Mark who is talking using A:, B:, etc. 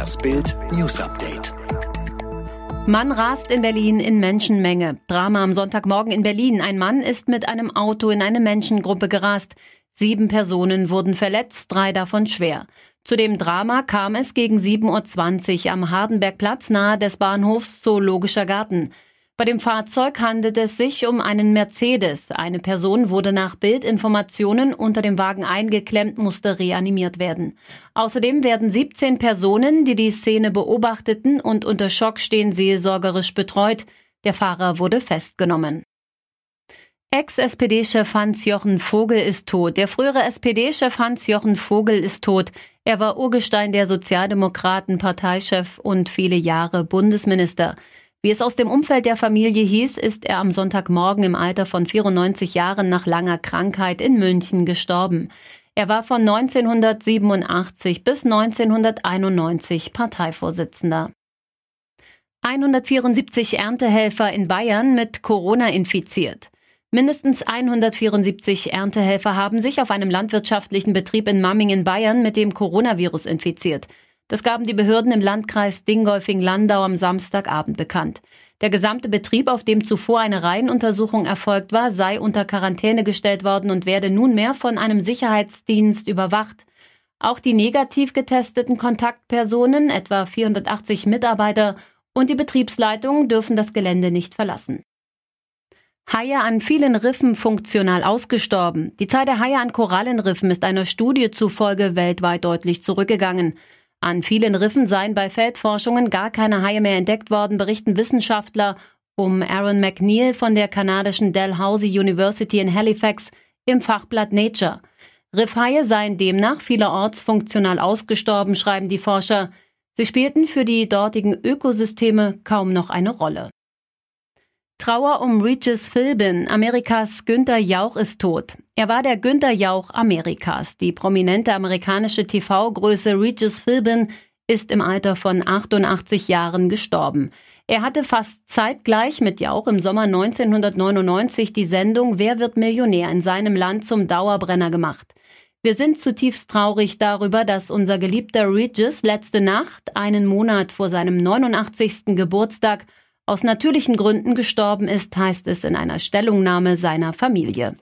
A: Das Bild News Update.
B: Mann rast in Berlin in Menschenmenge. Drama am Sonntagmorgen in Berlin. Ein Mann ist mit einem Auto in eine Menschengruppe gerast. Sieben Personen wurden verletzt, drei davon schwer. Zu dem Drama kam es gegen 7.20 Uhr am Hardenbergplatz nahe des Bahnhofs Zoologischer Garten. Bei dem Fahrzeug handelt es sich um einen Mercedes. Eine Person wurde nach Bildinformationen unter dem Wagen eingeklemmt, musste reanimiert werden. Außerdem werden 17 Personen, die die Szene beobachteten und unter Schock stehen, seelsorgerisch betreut. Der Fahrer wurde festgenommen. Ex-SPD-Chef Hans-Jochen Vogel ist tot. Der frühere SPD-Chef Hans-Jochen Vogel ist tot. Er war Urgestein der Sozialdemokraten, Parteichef und viele Jahre Bundesminister. Wie es aus dem Umfeld der Familie hieß, ist er am Sonntagmorgen im Alter von 94 Jahren nach langer Krankheit in München gestorben. Er war von 1987 bis 1991 Parteivorsitzender. 174 Erntehelfer in Bayern mit Corona infiziert. Mindestens 174 Erntehelfer haben sich auf einem landwirtschaftlichen Betrieb in Mamming in Bayern mit dem Coronavirus infiziert. Das gaben die Behörden im Landkreis Dingolfing-Landau am Samstagabend bekannt. Der gesamte Betrieb, auf dem zuvor eine Reihenuntersuchung erfolgt war, sei unter Quarantäne gestellt worden und werde nunmehr von einem Sicherheitsdienst überwacht. Auch die negativ getesteten Kontaktpersonen, etwa 480 Mitarbeiter und die Betriebsleitung dürfen das Gelände nicht verlassen. Haie an vielen Riffen funktional ausgestorben. Die Zahl der Haie an Korallenriffen ist einer Studie zufolge weltweit deutlich zurückgegangen. An vielen Riffen seien bei Feldforschungen gar keine Haie mehr entdeckt worden, berichten Wissenschaftler um Aaron McNeil von der kanadischen Dalhousie University in Halifax im Fachblatt Nature. Riffhaie seien demnach vielerorts funktional ausgestorben, schreiben die Forscher. Sie spielten für die dortigen Ökosysteme kaum noch eine Rolle. Trauer um Regis Philbin. Amerikas Günther Jauch ist tot. Er war der Günther Jauch Amerikas. Die prominente amerikanische TV-Größe Regis Philbin ist im Alter von 88 Jahren gestorben. Er hatte fast zeitgleich mit Jauch im Sommer 1999 die Sendung Wer wird Millionär in seinem Land zum Dauerbrenner gemacht. Wir sind zutiefst traurig darüber, dass unser geliebter Regis letzte Nacht, einen Monat vor seinem 89. Geburtstag, aus natürlichen Gründen gestorben ist, heißt es in einer Stellungnahme seiner Familie.